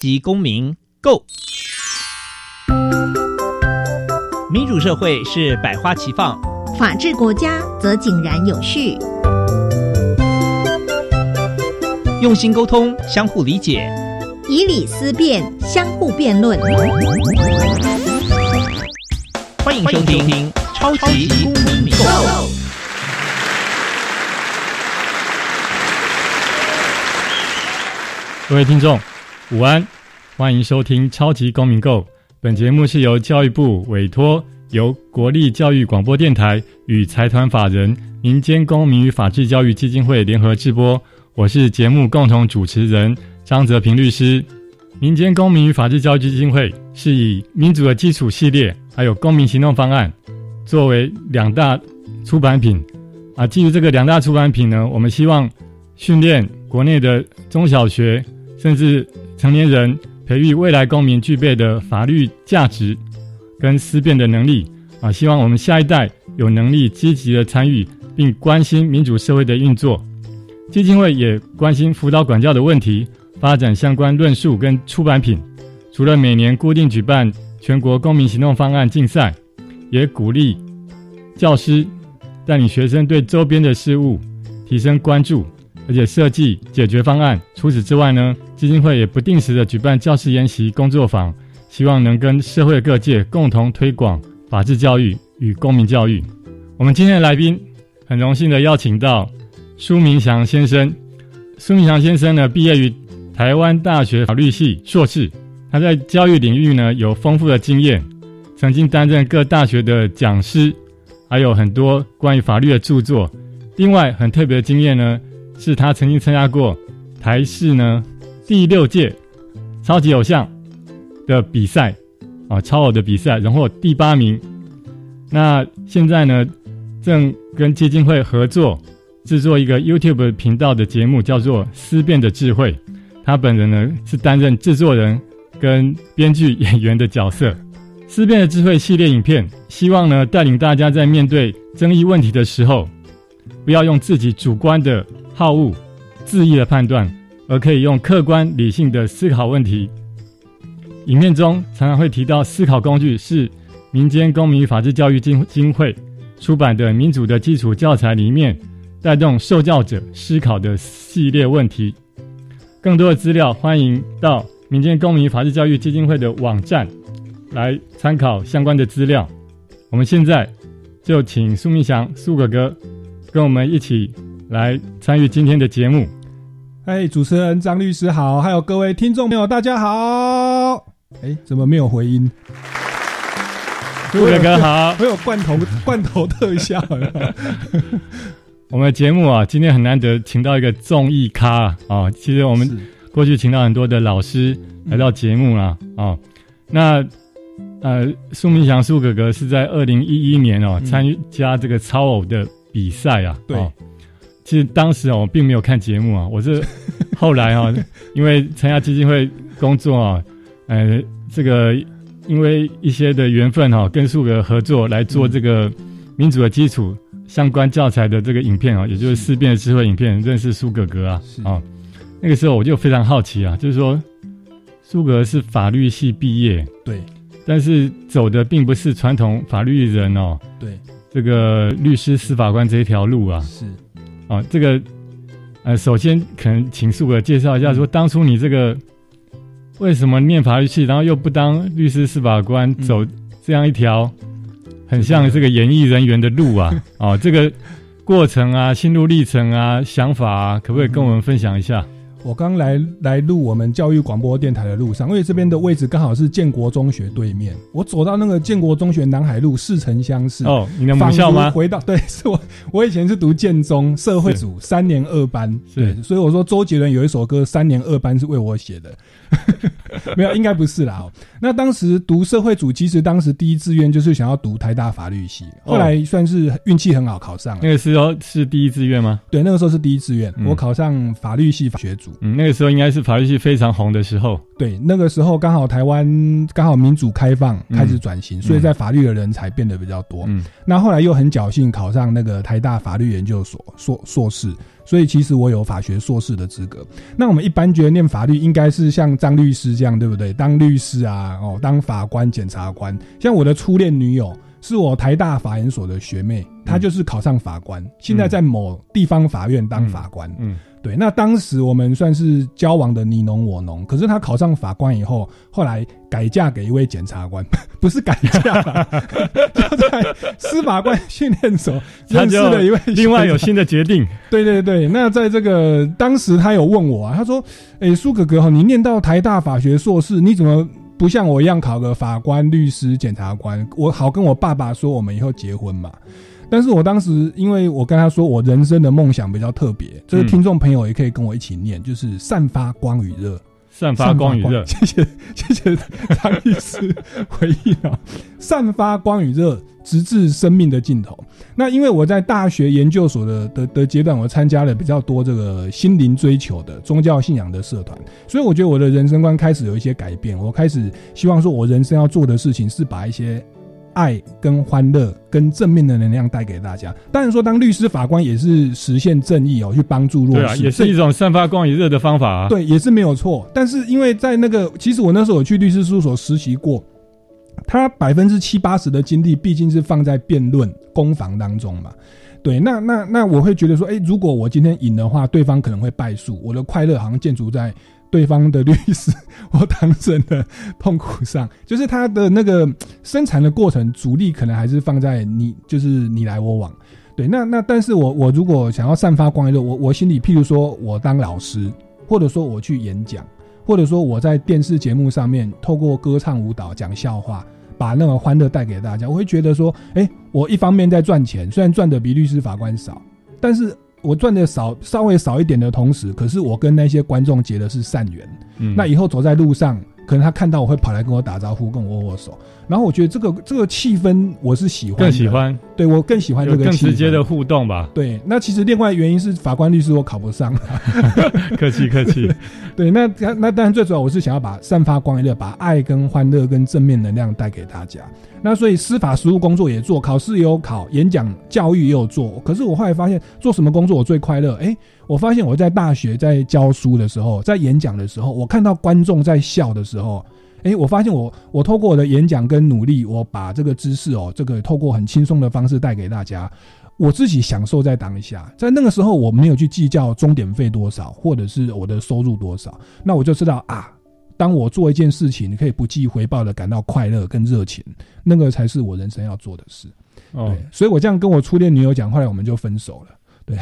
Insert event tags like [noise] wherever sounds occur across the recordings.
及公民购。民主社会是百花齐放，法治国家则井然有序。用心沟通，相互理解，以理思辨，相互辩论。欢迎收听《超级公民购》。各位听众，午安，欢迎收听《超级公民购》。本节目是由教育部委托，由国立教育广播电台与财团法人民间公民与法治教育基金会联合制播。我是节目共同主持人张泽平律师。民间公民与法治教育基金会是以民主的基础系列，还有公民行动方案作为两大出版品。啊，基于这个两大出版品呢，我们希望训练国内的中小学。甚至成年人培育未来公民具备的法律价值跟思辨的能力啊！希望我们下一代有能力积极的参与并关心民主社会的运作。基金会也关心辅导管教的问题，发展相关论述跟出版品。除了每年固定举办全国公民行动方案竞赛，也鼓励教师带领学生对周边的事物提升关注。而且设计解决方案。除此之外呢，基金会也不定时的举办教师研习工作坊，希望能跟社会各界共同推广法治教育与公民教育。我们今天的来宾很荣幸的邀请到苏明祥先生。苏明祥先生呢，毕业于台湾大学法律系硕士，他在教育领域呢有丰富的经验，曾经担任各大学的讲师，还有很多关于法律的著作。另外很特别的经验呢。是他曾经参加过台视呢第六届超级偶像的比赛啊，超偶的比赛，荣获第八名。那现在呢，正跟基金会合作制作一个 YouTube 频道的节目，叫做《思辨的智慧》。他本人呢是担任制作人跟编剧演员的角色，《思辨的智慧》系列影片，希望呢带领大家在面对争议问题的时候，不要用自己主观的。好恶、恣意的判断，而可以用客观理性的思考问题。影片中常常会提到思考工具是民间公民与法治教育基金会出版的民主的基础教材里面带动受教者思考的系列问题。更多的资料，欢迎到民间公民法治教育基金会的网站来参考相关的资料。我们现在就请苏明祥苏哥哥跟我们一起。来参与今天的节目，哎，主持人张律师好，还有各位听众朋友，大家好。哎，怎么没有回音？杜哥哥好，我有罐头罐头特效。[laughs] 我们的节目啊，今天很难得请到一个综艺咖啊。其实我们过去请到很多的老师来到节目啦。啊。那呃，苏明祥苏哥哥是在二零一一年哦参加这个超偶的比赛啊。对。其实当时哦，我并没有看节目啊，我是 [laughs] 后来啊，因为参加基金会工作啊，呃，这个因为一些的缘分哈，跟苏格合作来做这个民主的基础相关教材的这个影片啊，也就是思辨的智慧影片，认识苏格格啊啊，那个时候我就非常好奇啊，就是说苏格是法律系毕业，对，但是走的并不是传统法律人哦，对，这个律师司法官这一条路啊，是。啊，这个，呃，首先可能请苏哥介绍一下，说当初你这个为什么念法律系，然后又不当律师、司法官，走这样一条很像这个演艺人员的路啊？啊，这个过程啊，心路历程啊，想法啊，可不可以跟我们分享一下？我刚来来录我们教育广播电台的路上，因为这边的位置刚好是建国中学对面。我走到那个建国中学南海路似曾相识哦，你的母校吗？回到 [laughs] 对，是我我以前是读建中社会组三年二班，对，所以我说周杰伦有一首歌三年二班是为我写的。[laughs] 没有，应该不是啦。那当时读社会组，其实当时第一志愿就是想要读台大法律系，后来算是运气很好考上了。那个时候是第一志愿吗？对，那个时候是第一志愿，我考上法律系法学组。主。嗯，那个时候应该是法律系非常红的时候。对，那个时候刚好台湾刚好民主开放，嗯开始转型，所以在法律的人才变得比较多。嗯那后来又很侥幸考上那个台大法律研究所硕硕士，所以其实我有法学硕士的资格。那我们一般觉得念法律应该是像张律师这样，对不对？当律师啊，哦，当法官、检察官。像我的初恋女友是我台大法研所的学妹，她就是考上法官，现在在某地方法院当法官。嗯对，那当时我们算是交往的你侬我侬，可是她考上法官以后，后来改嫁给一位检察官，[laughs] 不是改嫁啦，[laughs] 就在司法官训练所他认识就了一位另外有新的决定。对对对，那在这个当时他有问我啊，他说：“诶，苏哥哥，你念到台大法学硕士，你怎么不像我一样考个法官、律师、检察官？我好跟我爸爸说，我们以后结婚嘛。”但是我当时，因为我跟他说，我人生的梦想比较特别，这个嗯听众朋友也可以跟我一起念，就是散发光与热。散发光与热，谢谢谢谢张律师回应啊，散发光与热，直至生命的尽头。那因为我在大学研究所的的的阶段，我参加了比较多这个心灵追求的宗教信仰的社团，所以我觉得我的人生观开始有一些改变。我开始希望说，我人生要做的事情是把一些爱、跟欢乐、跟正面的能量带给大家。当然说，当律师、法官也是实现正义哦，去帮助弱势，对啊，也是一种散发光与热的方法啊。对，也是没有错。但是因为在那个，其实我那时候有去律师事务所实习过，他百分之七八十的精力毕竟是放在辩论、攻防当中嘛。对，那那那我会觉得说，哎、如果我今天赢的话，对方可能会败诉，我的快乐好像建筑在对方的律师或当事人的痛苦上，就是他的那个生产的过程，主力可能还是放在你，就是你来我往。对，那那但是我我如果想要散发光热，我我心里，譬如说我当老师，或者说我去演讲，或者说我在电视节目上面透过歌唱、舞蹈、讲笑话，把那个欢乐带给大家，我会觉得说，哎、我一方面在赚钱，虽然赚的比律师、法官少，但是我赚的少稍微少一点的同时，可是我跟那些观众结的是善缘。嗯那以后走在路上，可能他看到我会跑来跟我打招呼，跟我握握手，然后我觉得这个这个气氛我是喜欢，更喜欢对我更喜欢这个更个直接的互动吧。对，那其实另外原因是法官律师我考不上，客 [laughs] 气客气，[laughs] 对，那那那当然最主要我是想要把散发光与热，把爱跟欢乐跟正面能量带给大家。那所以司法实务工作也做，考试也有考，演讲教育也有做。可是我后来发现，做什么工作我最快乐？诶，我发现我在大学在教书的时候，在演讲的时候，我看到观众在笑的时候。诶，我发现我我透过我的演讲跟努力，我把这个知识哦，这个透过很轻松的方式带给大家，我自己享受在当下，在那个时候我没有去计较钟点费多少，或者是我的收入多少，那我就知道啊，当我做一件事情可以不计回报的感到快乐跟热情，那个才是我人生要做的事。哦对，，所以我这样跟我初恋女友讲，后来我们就分手了。对，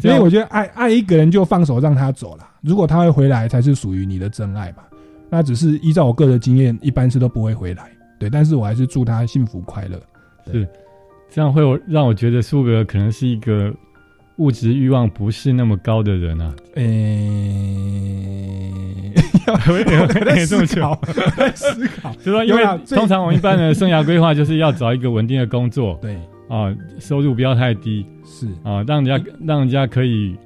[laughs] 所以我觉得爱爱一个人就放手让他走了，如果他会回来，才是属于你的真爱嘛。那只是依照我个人经验，一般是都不会回来。对，但是我还是祝他幸福快乐。是这样会让我觉得苏格可能是一个物质欲望不是那么高的人啊。诶、[laughs] 我也我 [laughs] 在思考，我在思考。就说因为通常我们一般的生涯规划就是要找一个稳定的工作对，啊，收入不要太低。是。啊，让人家让人家可以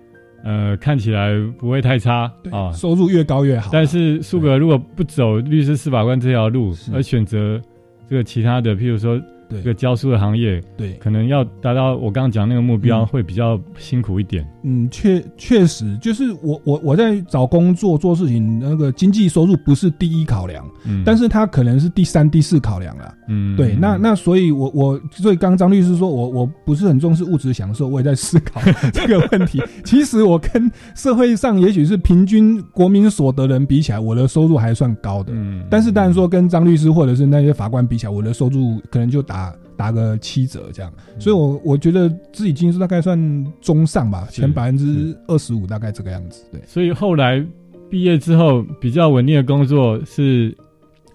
呃看起来不会太差。对啊。收入越高越好。但是苏格如果不走律师、司法官这条路。是，而选择这个其他的，譬如说这个教书的行业，对，可能要达到我刚刚讲那个目标，嗯。会比较辛苦一点。嗯，确确实，就是我我我在找工作做事情，那个经济收入不是第一考量，嗯，但是他可能是第三、第四考量了。嗯，对，那那所以我，我所以刚张律师说我我不是很重视物质享受，我也在思考 [laughs] 这个问题。其实我跟社会上也许是平均国民所得人比起来，我的收入还算高的。嗯，但是当然说跟张律师或者是那些法官比起来，我的收入可能就打打个七折这样。所以我我觉得自己经济大概算中上吧，前百分之二十五大概这个样子。对，所以后来毕业之后比较稳定的工作是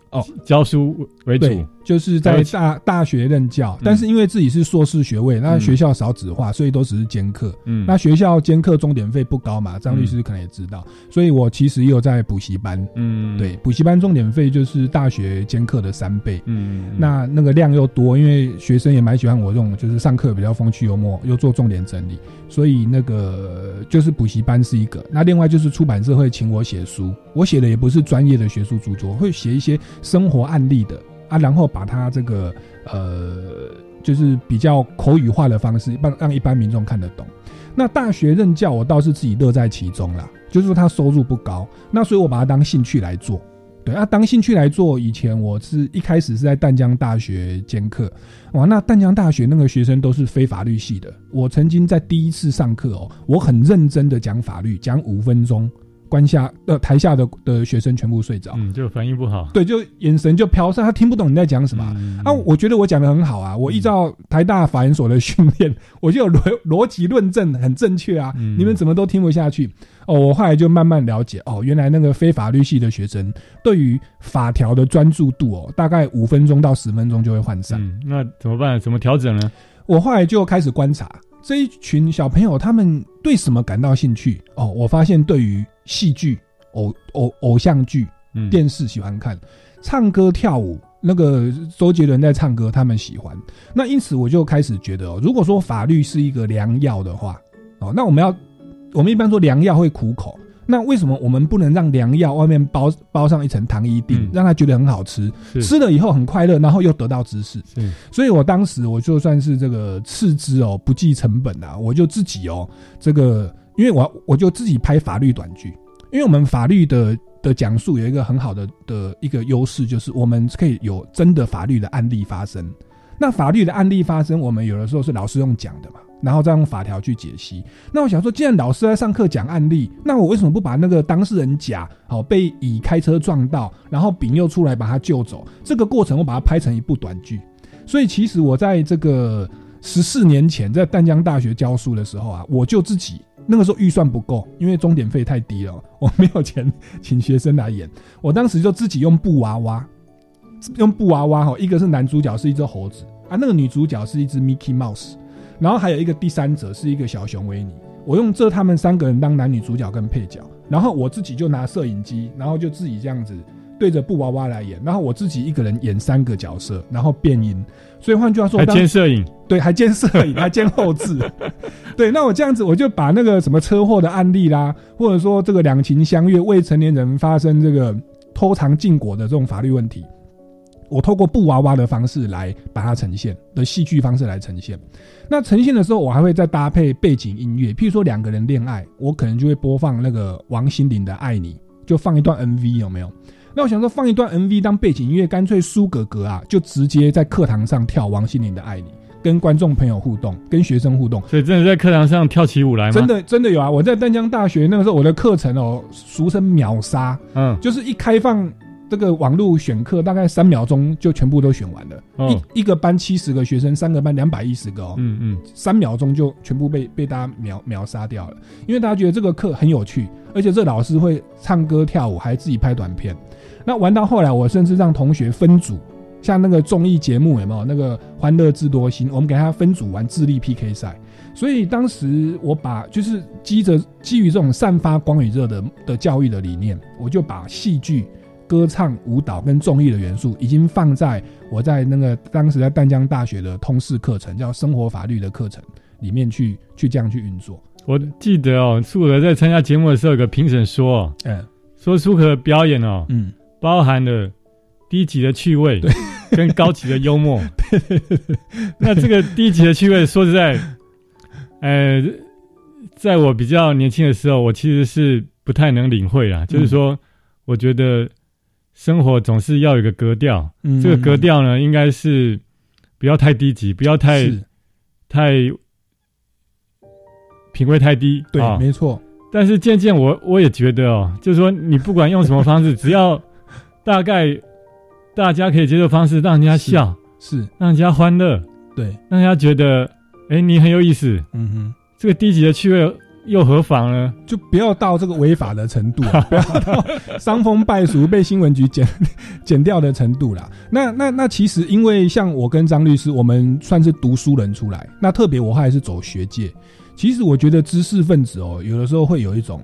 哦教书为主对，就是在大大学任教，但是因为自己是硕士学位，那学校少子化，所以都只是兼课。嗯，那学校兼课重点费不高嘛，张律师可能也知道，所以我其实也有在补习班。嗯，对，补习班重点费就是大学兼课的三倍。嗯，那那个量又多，因为学生也蛮喜欢我这种，就是上课比较风趣幽默，又做重点整理，所以那个就是补习班是一个。那另外就是出版社会请我写书，我写的也不是专业的学术著作，会写一些生活案例的。啊，然后把它这个呃，就是比较口语化的方式，让让一般民众看得懂。那大学任教，我倒是自己乐在其中啦。就是说他收入不高，那所以我把它当兴趣来做。对啊，当兴趣来做。以前我是一开始是在淡江大学兼课，哇，那淡江大学那个学生都是非法律系的。我曾经在第一次上课哦，我很认真的讲法律，讲五分钟。关下呃台下的的学生全部睡着，嗯，就反应不好，对，就眼神就飘散，他听不懂你在讲什么啊。我觉得我讲的很好啊，我依照台大法研所的训练，我就有逻 [laughs] 逻辑论证很正确啊。你们怎么都听不下去？哦，我后来就慢慢了解，哦，原来那个非法律系的学生对于法条的专注度哦，大概五分钟到十分钟就会涣散。那怎么办？怎么调整呢？我后来就开始观察这一群小朋友，他们对什么感到兴趣？哦，我发现对于戏剧、偶偶偶像剧、电视喜欢看，唱歌跳舞，那个周杰伦在唱歌，他们喜欢。那因此我就开始觉得，哦，如果说法律是一个良药的话，哦，那我们要，我们一般说良药会苦口，那为什么我们不能让良药外面包包上一层糖衣锭，让他觉得很好吃，吃了以后很快乐，然后又得到知识？所以我当时我就算是这个斥资哦，不计成本啊，我就自己哦，这个。因为我我就自己拍法律短剧，因为我们法律的的讲述有一个很好的的一个优势，就是我们可以有真的法律的案例发生。那法律的案例发生，我们有的时候是老师用讲的嘛，然后再用法条去解析。那我想说，既然老师在上课讲案例，那我为什么不把那个当事人甲好被乙开车撞到，然后丙又出来把他救走，这个过程我把它拍成一部短剧。所以其实我在这个十四年前在淡江大学教书的时候啊，我就自己。那个时候预算不够，因为钟点费太低了，我没有钱请学生来演。我当时就自己用布娃娃，用布娃娃哈，一个是男主角是一只猴子啊，那个女主角是一只 Mickey Mouse，然后还有一个第三者是一个小熊维尼。我用这他们三个人当男女主角跟配角，然后我自己就拿摄影机，然后就自己这样子。对着布娃娃来演，然后我自己一个人演三个角色，然后变音。所以换句话说，还兼摄影，对，[laughs] 还兼摄影，还兼后置。[laughs] 对，那我这样子，我就把那个什么车祸的案例啦，或者说这个两情相悦未成年人发生这个偷藏禁果的这种法律问题，我透过布娃娃的方式来把它呈现，的戏剧方式来呈现。那呈现的时候，我还会再搭配背景音乐，譬如说两个人恋爱，我可能就会播放那个王心凌的《爱你》，就放一段 MV，有没有？那我想说，放一段 MV 当背景音乐，干脆苏格格啊，就直接在课堂上跳王心凌的《爱你》，跟观众朋友互动，跟学生互动。所以真的在课堂上跳起舞来吗？真的真的有啊！我在丹江大学那个时候，我的课程哦，俗称秒杀，嗯，就是一开放。这个网络选课大概三秒钟就全部都选完了，一一个班七十个学生，三个班两百一十个哦，嗯嗯，三秒钟就全部被被大家秒秒杀掉了，因为大家觉得这个课很有趣，而且这老师会唱歌跳舞，还自己拍短片。那玩到后来，我甚至让同学分组，像那个综艺节目有没有那个《欢乐智多星》，我们给他分组玩智力 PK 赛。所以当时我把就是基着基于这种散发光与热的的教育的理念，我就把戏剧。歌唱、舞蹈跟综艺的元素已经放在我在那个当时在淡江大学的通识课程，叫生活法律的课程里面去去这样去运作。我记得哦，苏可在参加节目的时候，有个评审说，嗯，说苏可表演哦，嗯，包含了低级的趣味跟高级的幽默。[laughs] 那这个低级的趣味，说实在，呃，在我比较年轻的时候，我其实是不太能领会啊，就是说，我觉得。生活总是要有个格调，这个格调呢，应该是不要太低级，不要太太品味太低。对，没错。但是渐渐，我我也觉得哦，就是说，你不管用什么方式，只要大概大家可以接受方式，让人家笑，是让人家欢乐，对，让人家觉得，哎，你很有意思。嗯哼，这个低级的趣味，又何妨呢？就不要到这个违法的程度啊，[laughs] 不要到伤风败俗被新闻局剪 [laughs] 剪掉的程度啦。那那那其实，因为像我跟张律师，我们算是读书人出来，那特别我还是走学界。其实我觉得知识分子哦，有的时候会有一种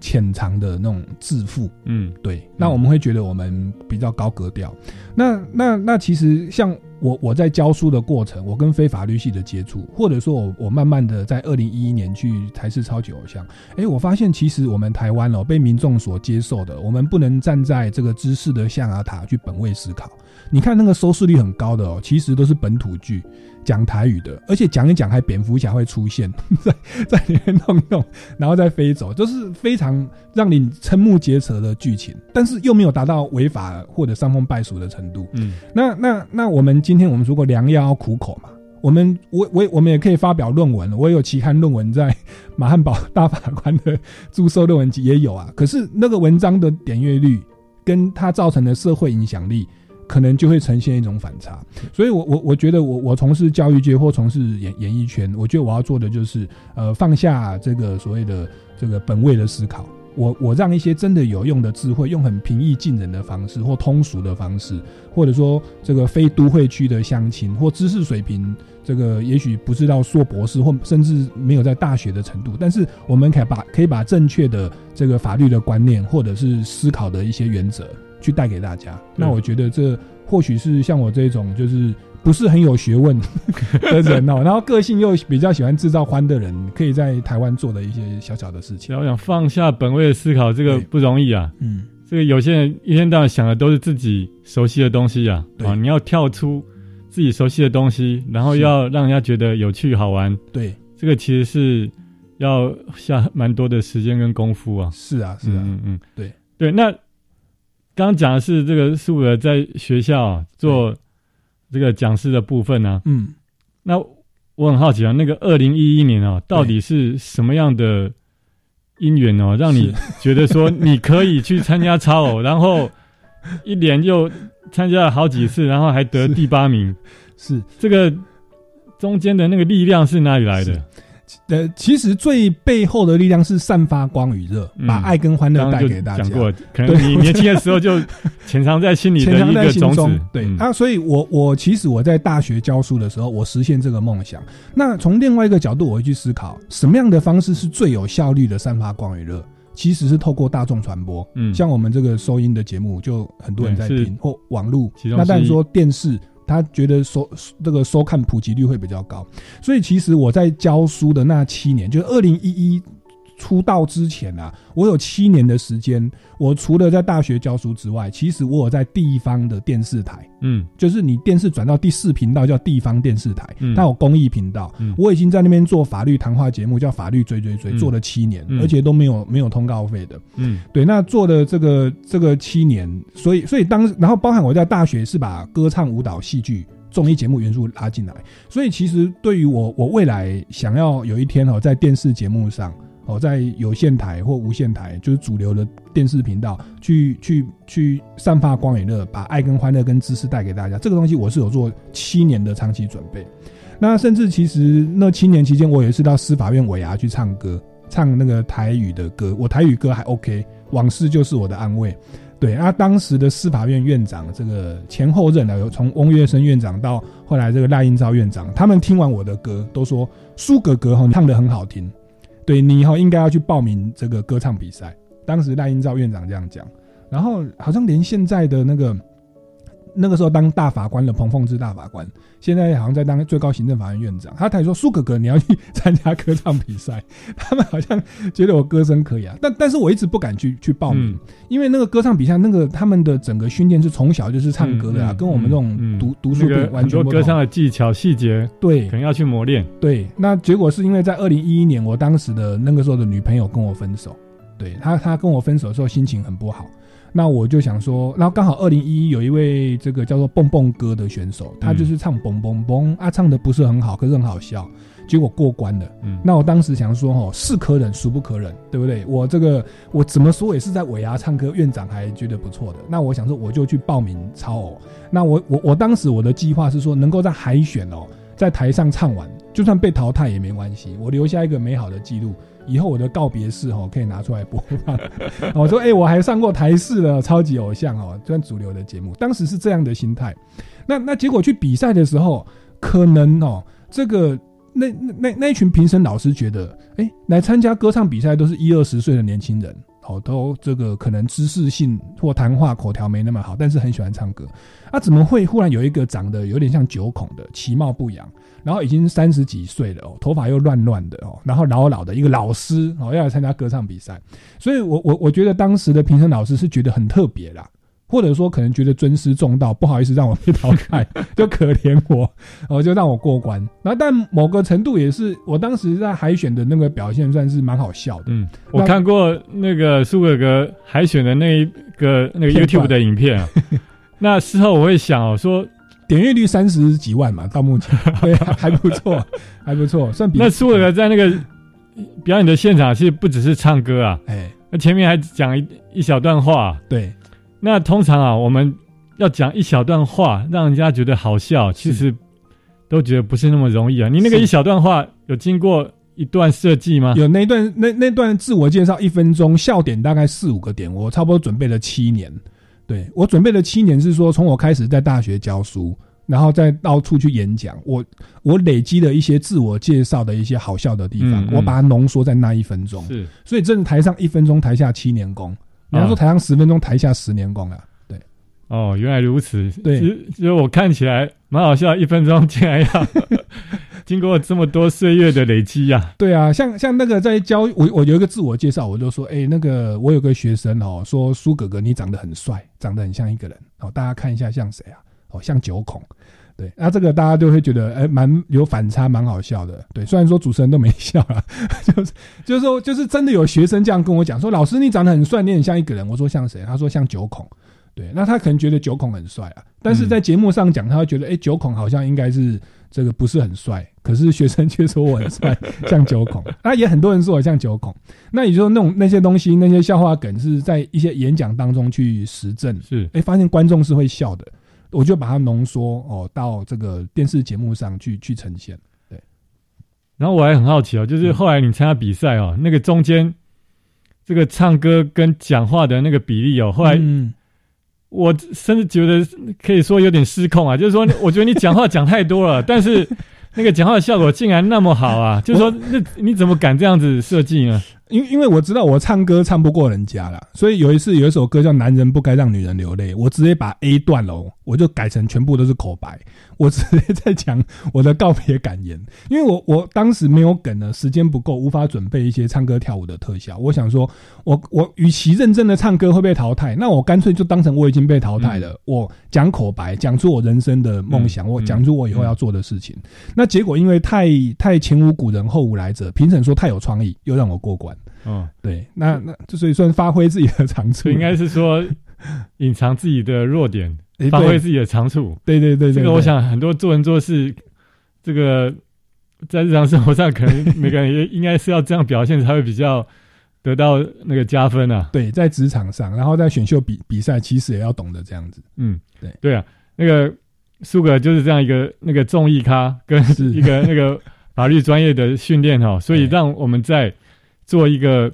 潜藏的那种自负，嗯，对。那我们会觉得我们比较高格调。那那那其实像。我我在教书的过程，我跟非法律系的接触，或者说我我慢慢的在二零一一年去台视超级偶像，哎，我发现其实我们台湾哦被民众所接受的，我们不能站在这个知识的象牙塔去本位思考。你看那个收视率很高的哦，其实都是本土剧。讲台语的，而且讲一讲还蝙蝠侠会出现 [laughs] 在在里面弄弄，然后再飞走，就是非常让你瞠目结舌的剧情，但是又没有达到违法或者伤风败俗的程度。嗯，那那那我们今天我们如果良药要苦口嘛，我们我我我们也可以发表论文，我有期刊论文在马汉堡大法官的注册论文集也有啊，可是那个文章的点阅率跟它造成的社会影响力。可能就会呈现一种反差，所以，我我我觉得，我我从事教育界或从事演演艺圈，我觉得我要做的就是，呃，放下这个所谓的这个本位的思考，我我让一些真的有用的智慧，用很平易近人的方式或通俗的方式，或者说这个非都会区的乡亲或知识水平，这个也许不知道硕博士或甚至没有在大学的程度，但是我们可以把可以把正确的这个法律的观念或者是思考的一些原则。去带给大家，那我觉得这或许是像我这种就是不是很有学问 [laughs] 的人哦，[laughs] 然后个性又比较喜欢制造欢的人，可以在台湾做的一些小小的事情。我想放下本位的思考，这个不容易啊。嗯，这个有些人一天到晚想的都是自己熟悉的东西啊。啊，你要跳出自己熟悉的东西，然后要让人家觉得有趣好玩。对，这个其实是要下蛮多的时间跟功夫啊。是啊，是啊，嗯嗯，对对，那。刚刚讲的是这个苏尔在学校做这个讲师的部分呢。嗯，那我很好奇啊，那个二零一一年啊，到底是什么样的因缘哦，让你 [laughs] 觉得说你可以去参加超偶，[laughs] 然后一连又参加了好几次，然后还得第八名？是。这个中间的那个力量是哪里来的？呃，其实最背后的力量是散发光与热，把爱跟欢乐带给大家。讲过，可能你年轻的时候就 [laughs] 潜藏在心里的一个种子。对啊，所以我我其实我在大学教书的时候，我实现这个梦想。那从另外一个角度，我会去思考什么样的方式是最有效率的散发光与热？其实是透过大众传播。嗯，像我们这个收音的节目，就很多人在听，或网络。那但是说电视。他觉得收这个收看普及率会比较高，所以其实我在教书的那七年，就是二零一一。出道之前啊，我有七年的时间，我除了在大学教书之外，其实我有在地方的电视台，嗯，就是你电视转到第四频道叫地方电视台，它有公益频道，我已经在那边做法律谈话节目，叫法律追追追，做了七年，而且都没有没有通告费的，嗯，对，那做的这个这个七年，所以所以当然后包含我在大学是把歌唱、舞蹈、戏剧、综艺节目元素拉进来，所以其实对于我我未来想要有一天哦，在电视节目上。哦，在有线台或无线台，就是主流的电视频道，去去去散发光与热，把爱跟欢乐跟知识带给大家。这个东西我是有做七年的长期准备。那甚至其实那七年期间，我也是到司法院尾牙去唱歌，唱那个台语的歌。我台语歌还 OK，往事就是我的安慰。对，那当时的司法院院长，这个前后任的，有从翁月生院长到后来这个赖英昭院长，他们听完我的歌，都说苏格格哈唱的很好听。对你以后应该要去报名这个歌唱比赛。当时赖英照院长这样讲，然后好像连现在的那个那个时候当大法官的彭凤芝大法官，现在好像在当最高行政法院院长。他他说苏哥哥你要去参加歌唱比赛，[laughs] 他们好像觉得我歌声可以啊，但但是我一直不敢去去报名，因为那个歌唱比赛那个他们的整个训练是从小就是唱歌的啊，跟我们这种读读书完全不同。歌唱的技巧细节，对，可能要去磨练。对，那结果是因为在二零一一年，我当时的那个时候的女朋友跟我分手，对她，她跟我分手的时候心情很不好。那我就想说，然后刚好二零一一有一位这个叫做蹦蹦哥的选手，他就是唱蹦蹦蹦啊，唱的不是很好，可是很好笑，结果过关了。嗯，那我当时想说，哦，是可忍，孰不可忍，对不对？我这个我怎么说也是在尾牙唱歌，院长还觉得不错的。那我想说，我就去报名超偶。那我我我当时我的计划是说，能够在海选哦，在台上唱完。就算被淘汰也没关系，我留下一个美好的记录，以后我的告别式哦可以拿出来播放。[laughs] 我说，哎、我还上过台视的超级偶像哦，算主流的节目，当时是这样的心态。那那结果去比赛的时候，可能哦，这个那那那那一群评审老师觉得，哎、来参加歌唱比赛都是一二十岁的年轻人。好，都这个可能知识性或谈话口条没那么好，但是很喜欢唱歌。啊，怎么会忽然有一个长得有点像九孔的，其貌不扬，然后已经三十几岁了哦，头发又乱乱的哦，然后老老的一个老师哦，要来参加歌唱比赛，所以我我我觉得当时的评审老师是觉得很特别啦，或者说可能觉得尊师重道，不好意思让我被淘汰，就可怜我，[laughs] 哦，就让我过关。然后但某个程度也是我当时在海选的那个表现算是蛮好笑的，嗯，我看过那个苏哥哥海选的那一个那个 YouTube 的影片啊。[laughs] 那事后我会想哦，说点阅率三十几万嘛，到目前 [laughs] 对还还不错，还不错，算比那苏哥哥在那个表演的现场，其实不只是唱歌啊，哎那前面还讲一一小段话。对那通常啊，我们要讲一小段话，让人家觉得好笑，其实都觉得不是那么容易啊。你那个一小段话有经过一段设计吗？有那一段那那段自我介绍一分钟，笑点大概四五个点，我差不多准备了七年。对我准备了七年是说，从我开始在大学教书，然后再到处去演讲，我我累积了一些自我介绍的一些好笑的地方，嗯嗯我把它浓缩在那一分钟。是所以真的台上一分钟，台下七年功。然后说台上十分钟，台下十年功啊。对，哦，原来如此。对其实其实我看起来蛮好笑，一分钟竟然要 [laughs] 经过这么多岁月的累积呀、对啊，像像那个在教我，我有一个自我介绍，我就说，哎、那个我有个学生哦，说苏哥哥你长得很帅，长得很像一个人，哦，大家看一下像谁啊？哦，像九孔。对，那这个大家就会觉得，哎、蛮有反差，蛮好笑的。对，虽然说主持人都没笑了，[laughs] 就是就是说，就是真的有学生这样跟我讲说，老师你长得很帅，你很像一个人。我说像谁？他说像九孔。对，那他可能觉得九孔很帅啊，但是在节目上讲，他会觉得，哎、九孔好像应该是这个不是很帅，可是学生却说我很帅，像九孔。那也很多人说我像九孔。那也就是说，那种那些东西，那些笑话梗是在一些演讲当中去实证，是哎、发现观众是会笑的，我就把它浓缩哦到这个电视节目上去去呈现。对然后我还很好奇哦，就是后来你参加比赛哦，那个中间这个唱歌跟讲话的那个比例哦，后来嗯，我甚至觉得可以说有点失控啊，就是说我觉得你讲话讲太多了，但是那个讲话的效果竟然那么好啊，就是说那你怎么敢这样子设计呢？因因为我知道我唱歌唱不过人家啦，所以有一次有一首歌叫《男人不该让女人流泪》，我直接把 A 段喽，我就改成全部都是口白，[laughs] 我直接在讲我的告别感言。因为我我当时没有梗了，时间不够，无法准备一些唱歌跳舞的特效。我想说，我我与其认真的唱歌会被淘汰，那我干脆就当成我已经被淘汰了，我讲口白，讲出我人生的梦想，嗯我讲出我以后要做的事情。那结果因为太太前无古人后无来者，评审说太有创意，又让我过关。哦，对，那那就所以算发挥自己的长处，应该是说 [laughs] 隐藏自己的弱点，发挥自己的长处。对对对对，这个我想很多做人做事，这个在日常生活上可能每个人也应该是要这样表现才会比较得到那个加分啊。对在职场上，然后在选秀比比赛，其实也要懂得这样子。嗯，对。对啊，那个苏格就是这样一个那个综艺咖跟是。一个 [laughs] 那个法律专业的训练哈，所以让我们在做一个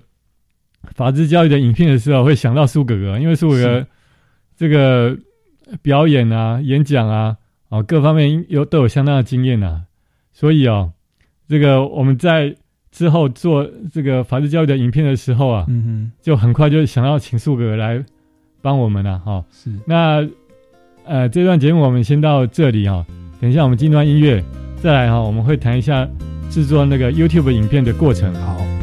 法治教育的影片的时候，会想到苏格格，因为苏格格这个表演啊、演讲啊，哦各方面有都有相当的经验呐、所以哦，这个我们在之后做这个法治教育的影片的时候啊，嗯哼就很快就想要请苏格格来帮我们了、哈、哦。是那呃，这段节目我们先到这里哈、等一下我们进段音乐，再来哈、我们会谈一下制作那个 YouTube 影片的过程。好。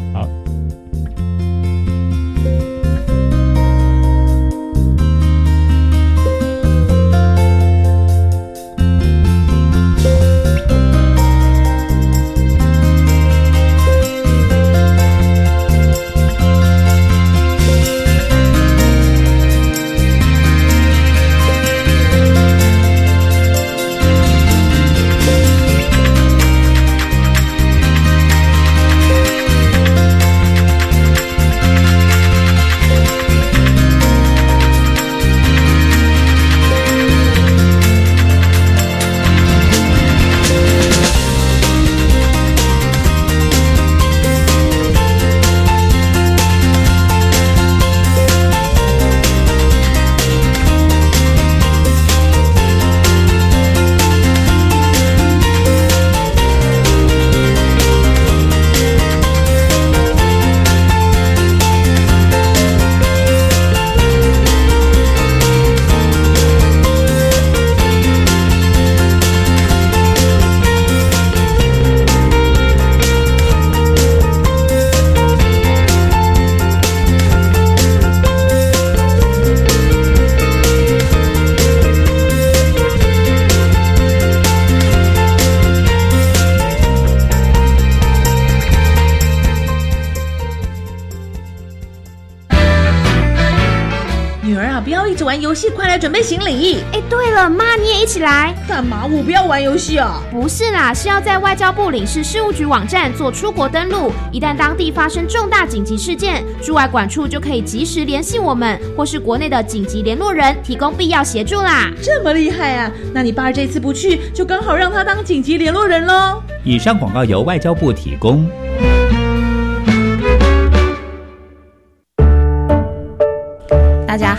玩游戏，快来准备行李。哎，对了，妈你也一起来。干嘛？我不要玩游戏啊！不是啦，是要在外交部领事事务局网站做出国登录，一旦当地发生重大紧急事件，驻外管处就可以及时联系我们，或是国内的紧急联络人，提供必要协助啦。这么厉害啊！那你爸这次不去，就刚好让他当紧急联络人喽。以上广告由外交部提供。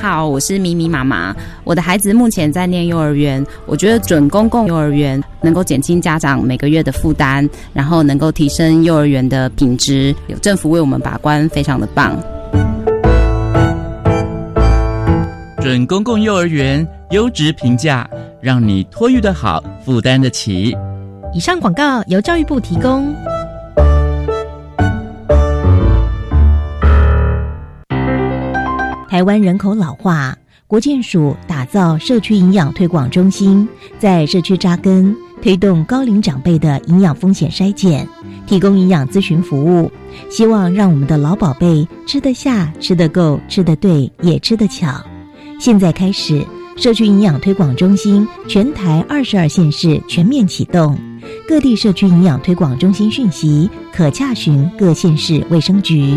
好，我是咪咪妈妈。我的孩子目前在念幼儿园，我觉得准公共幼儿园能够减轻家长每个月的负担，然后能够提升幼儿园的品质，有政府为我们把关，非常的棒。准公共幼儿园优质评价，让你托育的好，负担得起。以上广告由教育部提供。台湾人口老化，国健署打造社区营养推广中心，在社区扎根，推动高龄长辈的营养风险筛检，提供营养咨询服务，希望让我们的老宝贝吃得下、吃得够、吃得对，也吃得巧。现在开始，社区营养推广中心全台二十二县市全面启动，各地社区营养推广中心讯息可洽询各县市卫生局。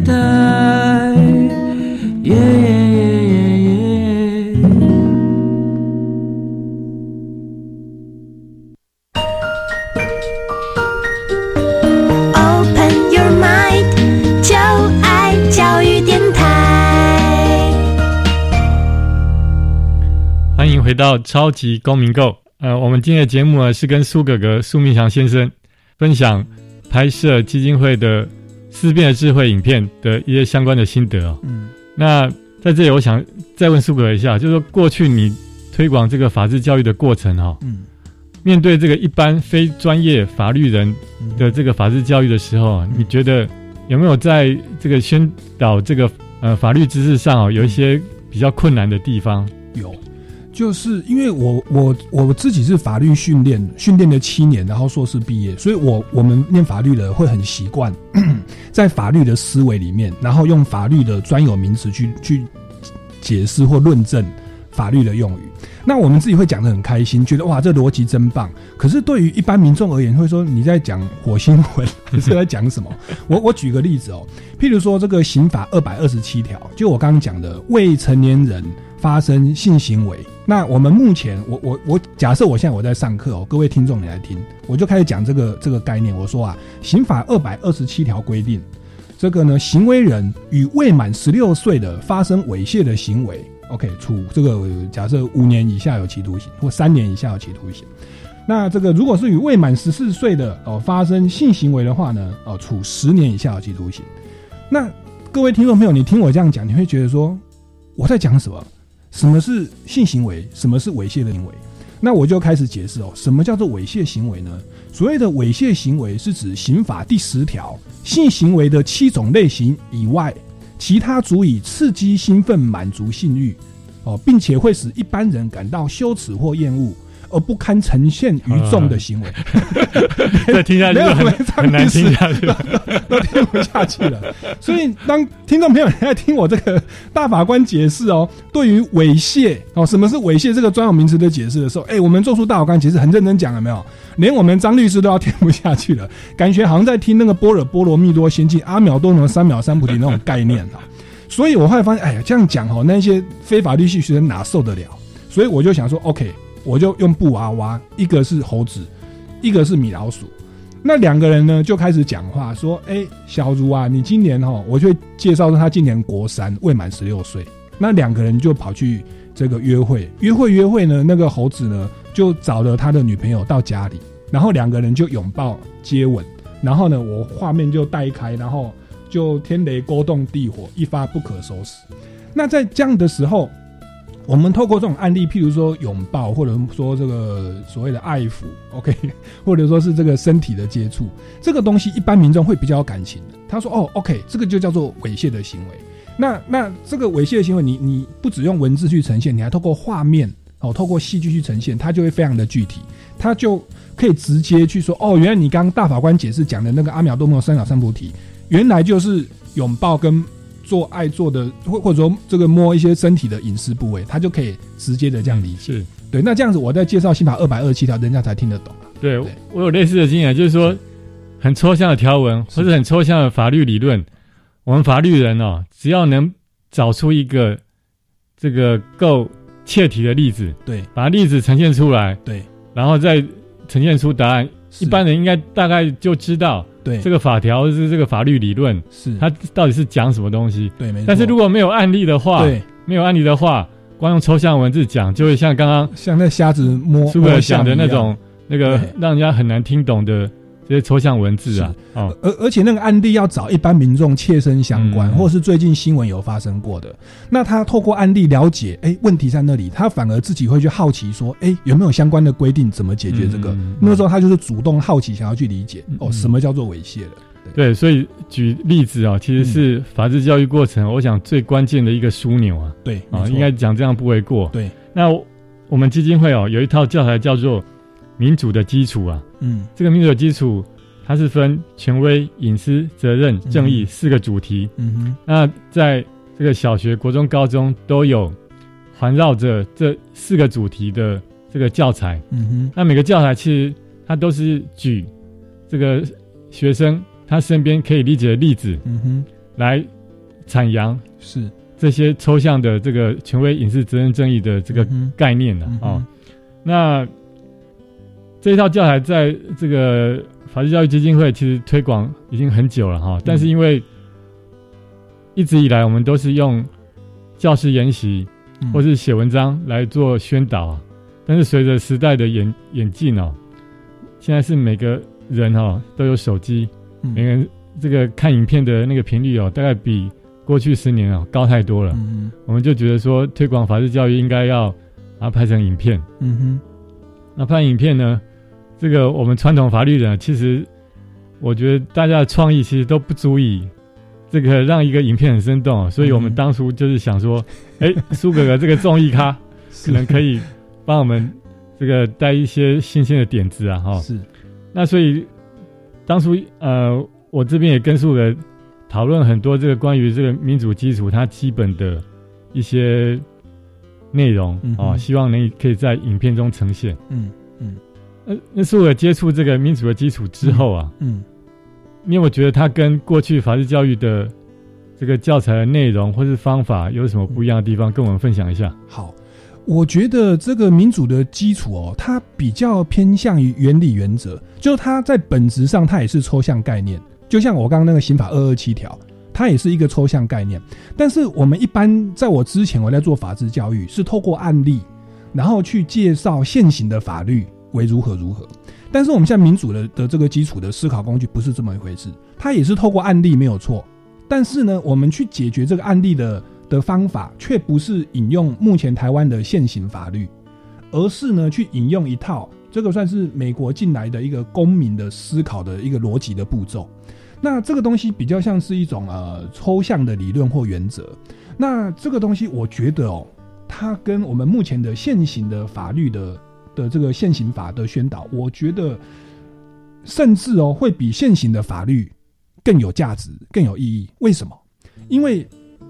台。回到超级公民购。呃，我们今天的节目呢是跟苏哥哥苏明祥先生分享拍摄基金会的思辨的智慧影片的一些相关的心得哦。嗯，那在这里，我想再问苏哥哥一下，就是说过去你推广这个法治教育的过程哈、嗯，面对这个一般非专业法律人的这个法治教育的时候啊，你觉得有没有在这个宣导这个呃法律知识上哦，有一些比较困难的地方？有，就是因为我我我自己是法律训练训练了七年，然后硕士毕业，所以我我们念法律的会很习惯 [clears throat] 在法律的思维里面，然后用法律的专有名词去去解释或论证法律的用语。那我们自己会讲得很开心，觉得哇这逻辑真棒。可是对于一般民众而言，会说你在讲火星文 [laughs] 你是在讲什么？我我举个例子哦，譬如说这个刑法二百二十七条，就我刚刚讲的未成年人发生性行为。那我们目前，我我我假设我现在我在上课哦，各位听众你来听，我就开始讲这个这个概念。我说啊，刑法二百二十七条规定，这个呢，行为人与未满十六岁的发生猥亵的行为，OK，处这个假设五年以下有期徒刑，或三年以下有期徒刑。那这个如果是与未满十四岁的哦发生性行为的话呢，哦处十年以下有期徒刑。那各位听众朋友，你听我这样讲，你会觉得说我在讲什么？什么是性行为？什么是猥亵的行为？那我就开始解释哦，什么叫做猥亵行为呢？所谓的猥亵行为是指刑法第十条性行为的七种类型以外，其他足以刺激、兴奋、满足性欲，哦，并且会使一般人感到羞耻或厌恶。而不堪呈现于众的行为，[laughs] 再听下去没有很难听下去了都听不下去了。所以，当听众朋友你在听我这个大法官解释哦，对于猥亵哦，什么是猥亵这个专有名词的解释的时候，哎，我们做出大法官解释很认真讲，了没有？连我们张律师都要听不下去了，感觉好像在听那个般若波罗蜜多心经阿秒多罗三藐三菩提那种概念啊。所以我后来发现，哎呀，这样讲哦，那些非法律系学生哪受得了？所以我就想说，OK，我就用布娃娃，一个是猴子，一个是米老鼠。那两个人呢就开始讲话，说：“哎、小茹啊，你今年哈，我就介绍说他今年国三，未满十六岁。”那两个人就跑去这个约会，约会约会呢，那个猴子呢就找了他的女朋友到家里，然后两个人就拥抱接吻，然后呢，我画面就带开，然后就天雷勾动地火，一发不可收拾。那在这样的时候，我们透过这种案例，譬如说拥抱，或者说这个所谓的爱抚，OK，[laughs] 或者说是这个身体的接触，这个东西一般民众会比较有感情的。他说：“哦，OK，这个就叫做猥亵的行为。那那这个猥亵的行为，你你不只用文字去呈现，你还透过画面哦，透过戏剧去呈现，它就会非常的具体，它就可以直接去说：哦，原来你刚刚大法官解释讲的那个阿苗多莫三角三菩提，原来就是拥抱跟。”做爱做的，或或者说这个摸一些身体的隐私部位，他就可以直接的这样理解。对，那这样子我在介绍刑法二百二十七条，人家才听得懂。对我有类似的经验，就是说很抽象的条文或者很抽象的法律理论，我们法律人哦，只要能找出一个这个够切题的例子，对，把例子呈现出来，对，然后再呈现出答案，一般人应该大概就知道。对这个法条是这个法律理论，是它到底是讲什么东西？对，没错。但是如果没有案例的话，对，没有案例的话，光用抽象文字讲，就会像刚刚像那瞎子摸是不是讲的那种那个让人家很难听懂的。这些抽象文字啊，哦，而而且那个案例要找一般民众切身相关，或是最近新闻有发生过的，那他透过案例了解，哎，问题在那里，他反而自己会去好奇说，哎，有没有相关的规定怎么解决这个？那个时候他就是主动好奇，想要去理解，哦，什么叫做猥亵了？对，所以举例子啊，其实是法治教育过程，我想最关键的一个枢纽啊，对啊，应该讲这样不为过。对，那我们基金会哦，有一套教材叫做。民主的基础啊，嗯，这个民主的基础，它是分权威、隐私、责任、正义四个主题。嗯哼，那在这个小学、国中、高中都有环绕着这四个主题的这个教材。嗯哼，那每个教材其实它都是举这个学生他身边可以理解的例子，嗯哼，来阐扬是。这些抽象的这个权威、隐私、责任、正义的这个概念的啊。那这一套教材在这个法治教育基金会其实推广已经很久了哈，但是因为一直以来我们都是用教师研习或是写文章来做宣导啊，但是随着时代的演演进哦，现在是每个人哈都有手机，每个人这个看影片的那个频率哦，大概比过去十年哦高太多了。我们就觉得说推广法治教育应该要把它拍成影片。嗯哼，那拍影片呢？这个我们传统法律人，其实我觉得大家的创意其实都不足以这个让一个影片很生动，所以我们当初就是想说，[laughs] 哎，苏哥哥这个综艺咖可能可以帮我们这个带一些新鲜的点子啊，哈。是。那所以当初呃，我这边也跟苏哥讨论很多这个关于这个民主基础它基本的一些内容啊，希望能可以在影片中呈现。嗯嗯。那那是我接触这个民主的基础之后啊，嗯，因为我觉得它跟过去法治教育的这个教材的内容或是方法有什么不一样的地方，跟我们分享一下。好，我觉得这个民主的基础哦，它比较偏向于原理原则，就它在本质上它也是抽象概念，就像我刚刚那个刑法二二七条，它也是一个抽象概念。但是我们一般在我之前我在做法治教育，是透过案例，然后去介绍现行的法律。为如何如何，但是我们现在民主的的这个基础的思考工具不是这么一回事，它也是透过案例没有错，但是呢，我们去解决这个案例的的方法，却不是引用目前台湾的现行法律，而是呢去引用一套这个算是美国进来的一个公民的思考的一个逻辑的步骤，那这个东西比较像是一种呃抽象的理论或原则，那这个东西我觉得哦，它跟我们目前的现行的法律的。的这个现行法的宣导，我觉得甚至哦会比现行的法律更有价值、更有意义。为什么？因为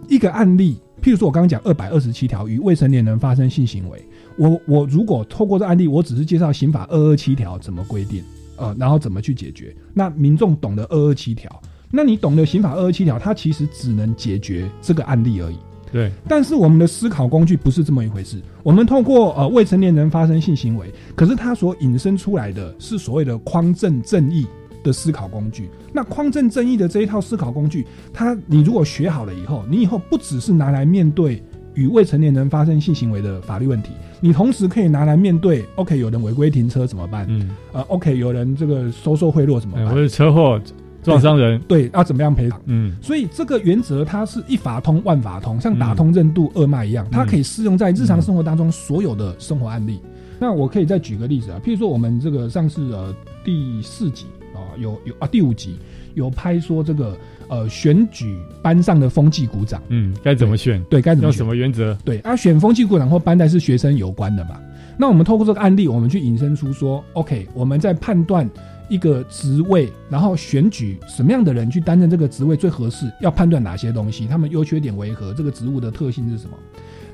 一个案例，譬如说我刚刚讲二百二十七条与未成年人发生性行为，我我如果透过这案例，我只是介绍刑法二二七条怎么规定，呃，然后怎么去解决，那民众懂得二二七条，那你懂得刑法二二七条，它其实只能解决这个案例而已。对，但是我们的思考工具不是这么一回事。我们透过呃未成年人发生性行为，可是它所引申出来的是所谓的匡正正义的思考工具。那匡正正义的这一套思考工具，它你如果学好了以后，你以后不只是拿来面对与未成年人发生性行为的法律问题，你同时可以拿来面对 OK 有人违规停车怎么办？嗯，呃 OK 有人这个收受贿赂怎么办？或者车祸撞伤人，对，要怎么样赔偿？嗯，所以这个原则它是一法通万法通，像打嗯通任督二脉一样，它可以适用在日常生活当中所有的生活案例。那我可以再举个例子啊，譬如说我们这个上次呃第四集啊、有有啊第五集有拍说这个呃选举班上的风纪股长，嗯，该怎么选？对，该怎么选用什么原则？对，啊，选风纪股长或班代是学生有关的嘛？那我们透过这个案例，我们去引申出说，OK，我们在判断一个职位，然后选举什么样的人去担任这个职位最合适，要判断哪些东西，他们优缺点为何，这个职务的特性是什么？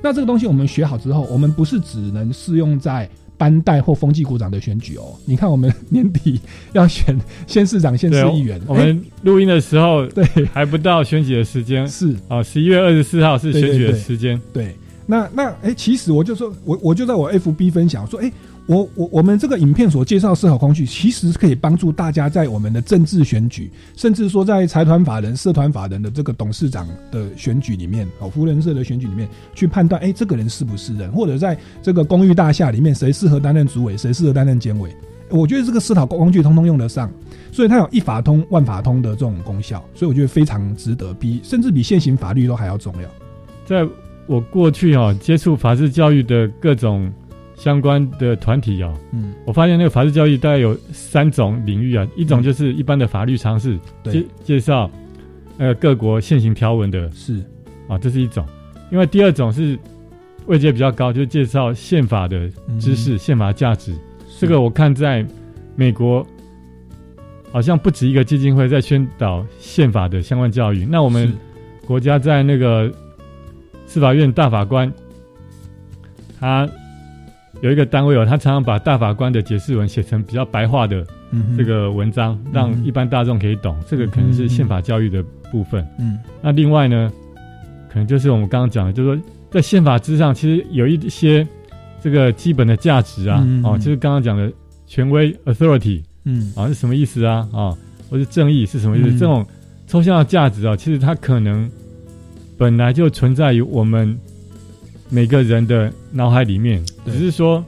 那这个东西我们学好之后，我们不是只能适用在班代或风纪股长的选举哦。你看，我们年底要选县市长、县市议员，我们录音的时候，对，还不到选举的时间，是啊，十一月二十四号是选举的时间，对，那那哎、其实我就说，我我就在我 FB 分享说，哎、我我我们这个影片所介绍的思考工具，其实是可以帮助大家在我们的政治选举，甚至说在财团法人、社团法人的这个董事长的选举里面，哦，福人社的选举里面，去判断，哎、这个人是不是人，或者在这个公寓大厦里面，谁适合担任主委，谁适合担任监委。我觉得这个思考工具通通用得上，所以它有一法通万法通的这种功效，所以我觉得非常值得，比甚至比现行法律都还要重要。在我过去哦接触法治教育的各种相关的团体哦，嗯，我发现那个法治教育大概有三种领域啊，一种就是一般的法律常识，介介绍呃各国现行条文的，是。啊，这是一种；因为第二种是位阶比较高，就是介绍宪法的知识、嗯。宪法价值。这个我看在美国好像不止一个基金会在宣导宪法的相关教育。那我们国家在那个司法院大法官，他有一个单位哦，他常常把大法官的解释文写成比较白话的嗯这个文章，让一般大众可以懂。这个可能是宪法教育的部分。嗯那另外呢，可能就是我们刚刚讲的，就是说在宪法之上，其实有一些这个基本的价值啊，嗯哦，就是刚刚讲的权威 authority，嗯啊是什么意思啊？啊，或是正义是什么意思？嗯这种抽象的价值啊，其实它可能本来就存在于我们每个人的脑海里面，只是说，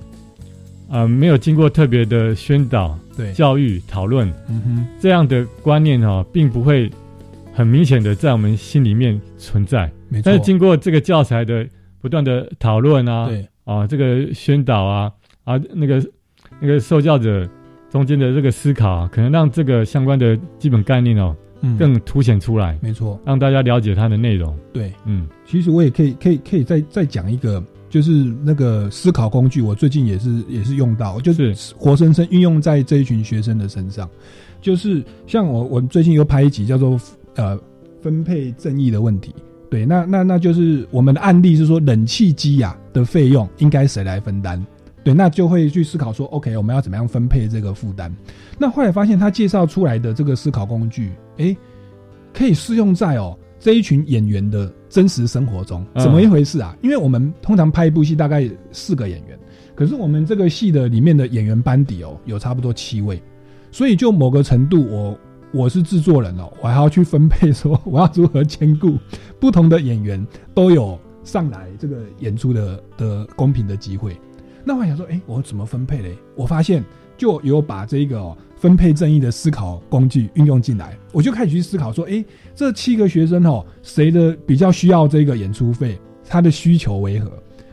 呃，没有经过特别的宣导、对。教育、讨论，嗯哼，这样的观念哦，并不会很明显的在我们心里面存在。没错。但是经过这个教材的不断的讨论啊，对。啊，这个宣导啊，啊，那个那个受教者中间的这个思考啊，可能让这个相关的基本概念哦，嗯更凸显出来，没错，让大家了解它的内容。对，嗯，其实我也可以可以可以再再讲一个，就是那个思考工具，我最近也是也是用到，就是活生生运用在这一群学生的身上。就是像我我最近又拍一集叫做呃分配正义的问题。对，那那那就是我们的案例是说，冷气机呀、的费用应该谁来分担？对，那就会去思考说，OK，我们要怎么样分配这个负担？那后来发现他介绍出来的这个思考工具，诶，可以适用在哦这一群演员的真实生活中，嗯怎么一回事啊？因为我们通常拍一部戏大概四个演员，可是我们这个戏的里面的演员班底哦，有差不多七位，所以就某个程度我。我是制作人哦，我还要去分配说我要如何兼顾不同的演员都有上来这个演出的的公平的机会。那我想说，哎、我怎么分配嘞？我发现就有把这个、分配正义的思考工具运用进来，我就开始去思考说，哎、这七个学生哦，谁的比较需要这个演出费？他的需求为何？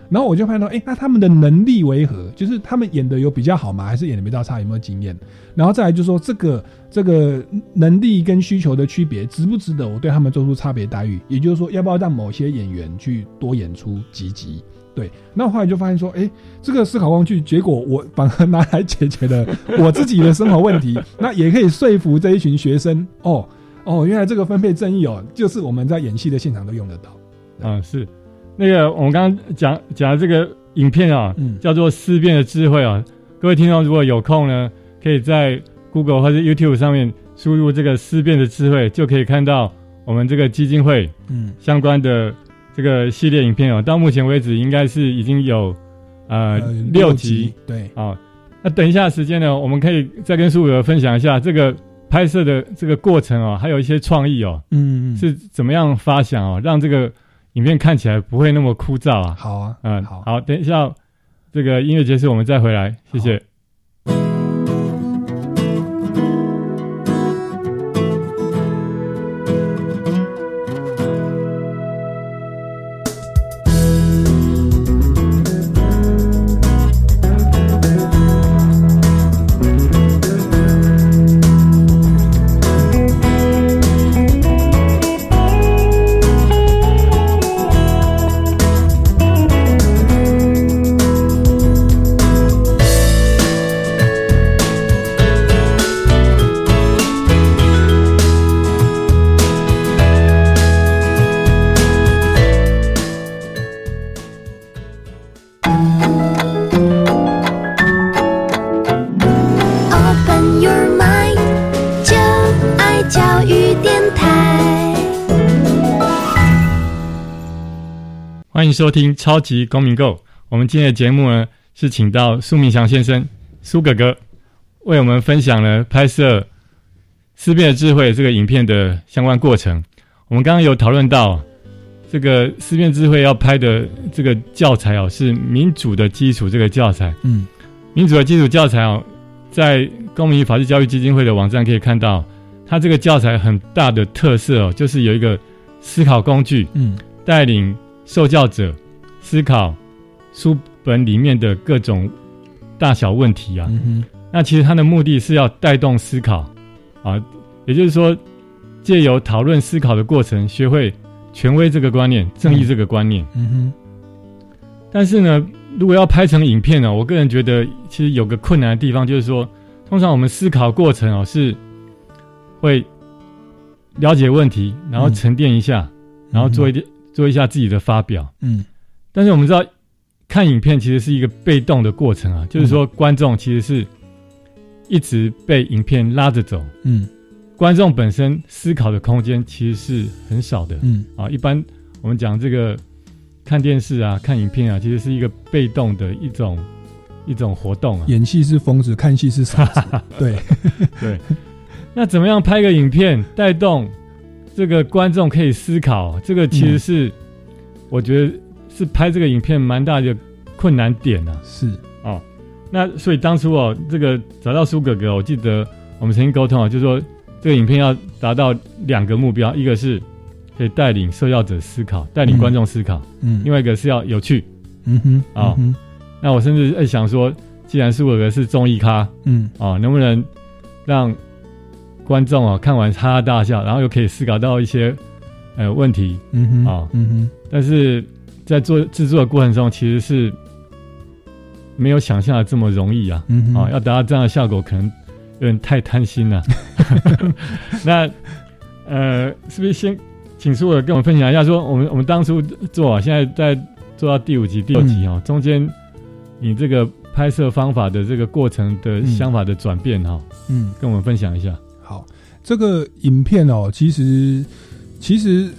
然后我就看到，哎、那他们的能力为何？就是他们演的有比较好吗？还是演的比较差？有没有经验？然后再来就是说，这个这个能力跟需求的区别，值不值得我对他们做出差别待遇？也就是说，要不要让某些演员去多演出几集？对，那后来就发现说，哎，这个思考工具，结果我反而拿来解决了 [laughs] 我自己的生活问题，那也可以说服这一群学生，哦哦，原来这个分配正义哦，就是我们在演戏的现场都用得到。嗯，是那个我们刚刚讲讲的这个影片啊，嗯叫做《思辨的智慧》啊。各位听众如果有空呢，可以在 Google 或者 YouTube 上面输入这个“思辨的智慧”，就可以看到我们这个基金会嗯相关的这个系列影片哦。到目前为止，应该是已经有呃呃六集集，对，好，那等一下时间呢，我们可以再跟苏友分享一下这个拍摄的这个过程哦，还有一些创意哦，嗯嗯是怎么样发想哦，让这个影片看起来不会那么枯燥啊。好啊，嗯，好好，等一下这个音乐结束，我们再回来，谢谢。收听《超级公民购》。我们今天的节目呢，是请到苏明祥先生、苏哥哥为我们分享了拍摄《思辨的智慧》这个影片的相关过程。我们刚刚有讨论到，这个《思辨智慧》要拍的这个教材哦，是民主的基础这个教材。嗯，民主的基础教材哦，在公民与法治教育基金会的网站可以看到，它这个教材很大的特色哦，就是有一个思考工具，嗯，带领受教者思考书本里面的各种大小问题啊。嗯那其实他的目的是要带动思考啊，也就是说，借由讨论思考的过程，学会权威这个观念、正义这个观念。嗯哼，但是呢，如果要拍成影片呢，我个人觉得其实有个困难的地方，就是说，通常我们思考过程哦是会了解问题，然后沉淀一下，然后做一点、做一下自己的发表。嗯，但是我们知道，看影片其实是一个被动的过程啊，就是说观众其实是一直被影片拉着走。嗯，观众本身思考的空间其实是很少的。嗯，啊，一般我们讲这个看电视啊、看影片啊，其实是一个被动的一种一种活动啊。演戏是疯子，看戏是傻子。对 [laughs] 对，[laughs] 那怎么样拍个影片带动这个观众可以思考？这个其实是、我觉得是拍这个影片蛮大的困难点啊。是哦，那所以当初哦，这个找到苏哥哥，我记得我们曾经沟通啊，就是说这个影片要达到两个目标，一个是可以带领受教者思考，带领观众思考，嗯另外一个是要有趣。嗯哼，啊、嗯那我甚至在想说，既然苏哥哥是综艺咖，嗯哦，能不能让观众啊看完哈哈大笑，然后又可以思考到一些呃问题嗯哼，啊？嗯哼，但是在做制作的过程中，其实是没有想象的这么容易啊！嗯哼啊，要达到这样的效果，可能有点太贪心了。[laughs] [laughs] 那呃，是不是先请苏尔跟我们分享一下，说我们我们当初做啊，现在在做到第五集、第六集哦，中间你这个拍摄方法的这个过程的想法的转变哈、嗯，跟我们分享一下。好，这个影片哦，其实其实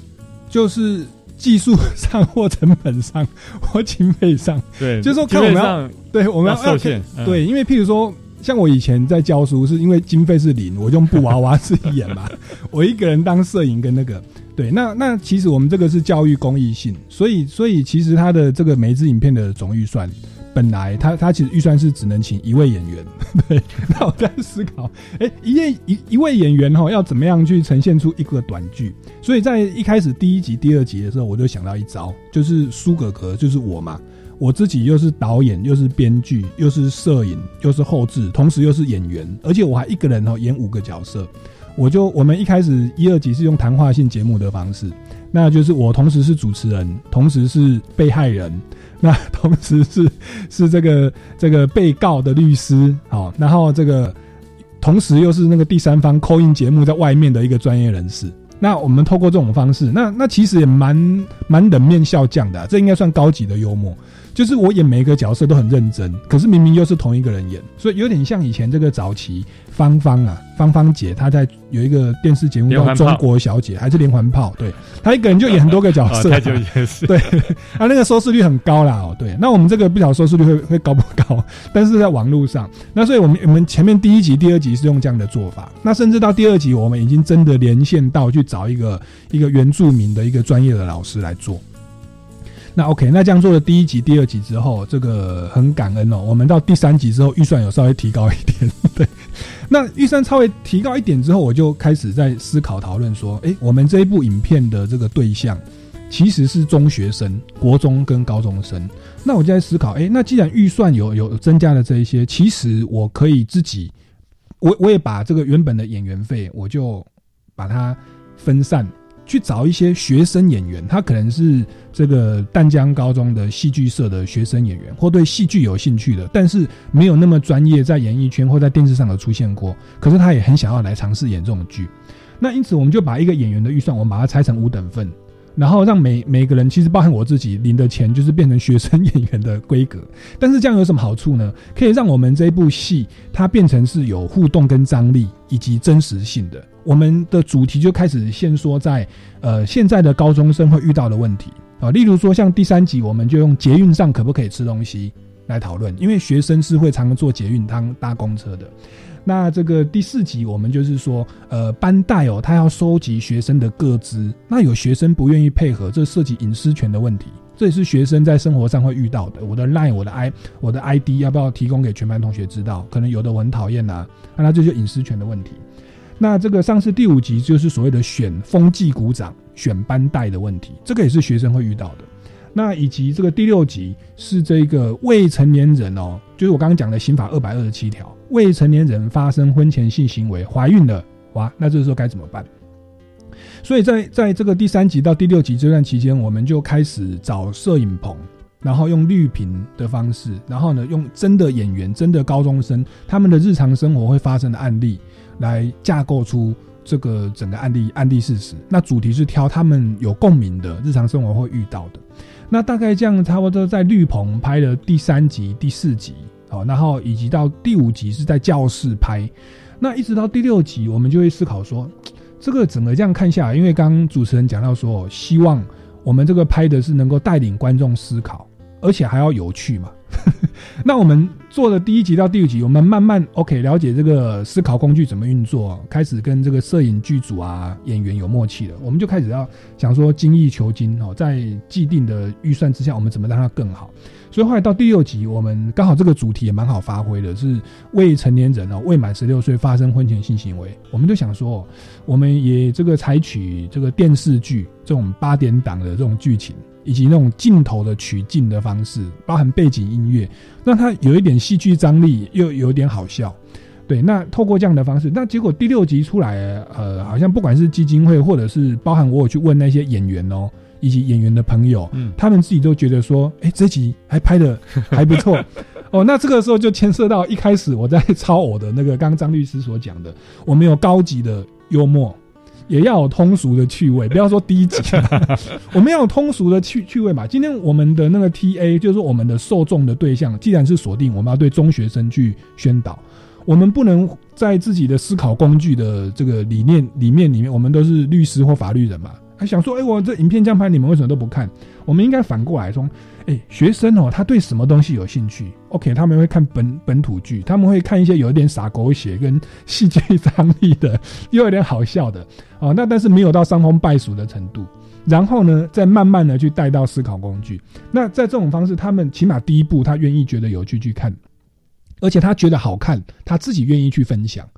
就是技术上或成本上 [laughs] 或经费上，对就是说看我们要对我们要要受限嗯对，因为譬如说。像我以前在教书，是因为经费是零，我用布娃娃自己演嘛，[laughs] 我一个人当摄影跟那个，对，那那其实我们这个是教育公益性，所以所以其实它的这个每一支影片的总预算，本来他他其实预算是只能请一位演员，[laughs] 对，那我在思考，哎、一位一一位演员哈、要怎么样去呈现出一个短剧？所以在一开始第一集、第二集的时候，我就想到一招，就是苏格格，就是我嘛。我自己又是导演，又是编剧，又是摄影，又是后制，同时又是演员，而且我还一个人哦演五个角色。我就我们一开始一二集是用谈话性节目的方式，那就是我同时是主持人，同时是被害人，[laughs] 那同时是是这个这个被告的律师，好，然后这个同时又是那个第三方扣印节目在外面的一个专业人士。那我们透过这种方式，那那其实也蛮蛮冷面笑匠的、这应该算高级的幽默。就是我演每一个角色都很认真，可是明明又是同一个人演，所以有点像以前这个早期芳芳啊，芳芳姐她在有一个电视节目叫《中国小姐》，还是连环炮？对，她一个人就演很多个角色、[laughs] 对，[laughs] 啊，那个收视率很高啦哦。对，那我们这个不晓得收视率会会高不高，[laughs] 但是在网络上，那所以我们我们前面第一集、第二集是用这样的做法，那甚至到第二集，我们已经真的连线到去找一个一个原住民的一个专业的老师来做。那 OK，那这样做了第一集、第二集之后，这个很感恩哦。我们到第三集之后，预算有稍微提高一点，[laughs] 对。那预算稍微提高一点之后，我就开始在思考讨论说，诶，我们这一部影片的这个对象其实是中学生、国中跟高中生。那我就在思考，诶，那既然预算有有增加了这一些，其实我可以自己，我我也把这个原本的演员费，我就把它分散。去找一些学生演员，他可能是这个淡江高中的戏剧社的学生演员，或对戏剧有兴趣的，但是没有那么专业，在演艺圈或在电视上有出现过，可是他也很想要来尝试演这种剧。那因此，我们就把一个演员的预算，我们把它拆成五等份，然后让每每个人，其实包含我自己领的钱，就是变成学生演员的规格。但是这样有什么好处呢？可以让我们这一部戏，它变成是有互动跟张力以及真实性的。我们的主题就开始先说在呃现在的高中生会遇到的问题，啊，例如说像第三集，我们就用捷运上可不可以吃东西来讨论，因为学生是会常常坐捷运、当搭公车的。那这个第四集，我们就是说，呃，班代哦，他要收集学生的个资，那有学生不愿意配合，这涉及隐私权的问题，这也是学生在生活上会遇到的。我的 line、我的 i、我的 ID 要不要提供给全班同学知道？可能有的我很讨厌呐，那那这就隐私权的问题。那这个上次第五集就是所谓的选风纪股长、选班带的问题，这个也是学生会遇到的。那以及这个第六集是这个未成年人哦，就是我刚刚讲的刑法二百二十七条，未成年人发生婚前性行为怀孕了，哇，那这时候该怎么办？所以在在这个第三集到第六集这段期间，我们就开始找摄影棚，然后用绿屏的方式，然后呢用真的演员、真的高中生他们的日常生活会发生的案例来架构出这个整个案例案例事实。那主题是挑他们有共鸣的日常生活会遇到的。那大概这样，差不多在绿棚拍了第三集、第四集，好，然后以及到第五集是在教室拍，那一直到第六集，我们就会思考说，这个整个这样看下来，因为刚刚主持人讲到说，希望我们这个拍的是能够带领观众思考，而且还要有趣嘛。那我们做的第一集到第五集，我们慢慢 OK 了解这个思考工具怎么运作，开始跟这个摄影剧组啊、演员有默契了，我们就开始要想说精益求精哦，在既定的预算之下，我们怎么让它更好？所以后来到第六集，我们刚好这个主题也蛮好发挥的，是未成年人哦，未满十六岁发生婚前性行为，我们就想说，我们也这个采取这个电视剧这种八点档的这种剧情。以及那种镜头的取景的方式，包含背景音乐，让它有一点戏剧张力，又有点好笑。对，那透过这样的方式，那结果第六集出来，呃，好像不管是基金会，或者是包含我有去问那些演员哦，以及演员的朋友，嗯，他们自己都觉得说，哎，这集还拍的还不错。[laughs] 哦，那这个时候就牵涉到一开始我在 [laughs] 抄我的那个，刚张律师所讲的，我们有高级的幽默。也要有通俗的趣味，[laughs] 不要说低级。[laughs] 我们要有通俗的趣趣味嘛。今天我们的那个 T A 就是我们的受众的对象，既然是锁定，我们要对中学生去宣导。我们不能在自己的思考工具的这个理念里面里面，我们都是律师或法律人嘛，还想说，哎，我这影片这样拍，你们为什么都不看？我们应该反过来说。哎，学生哦，他对什么东西有兴趣？OK，他们会看本本土剧，他们会看一些有一点洒狗血跟戏剧张力的，[laughs] 又有点好笑的哦。那但是没有到伤风败俗的程度。然后呢，再慢慢的去带到思考工具。那在这种方式，他们起码第一步他愿意觉得有趣去看，而且他觉得好看，他自己愿意去分享。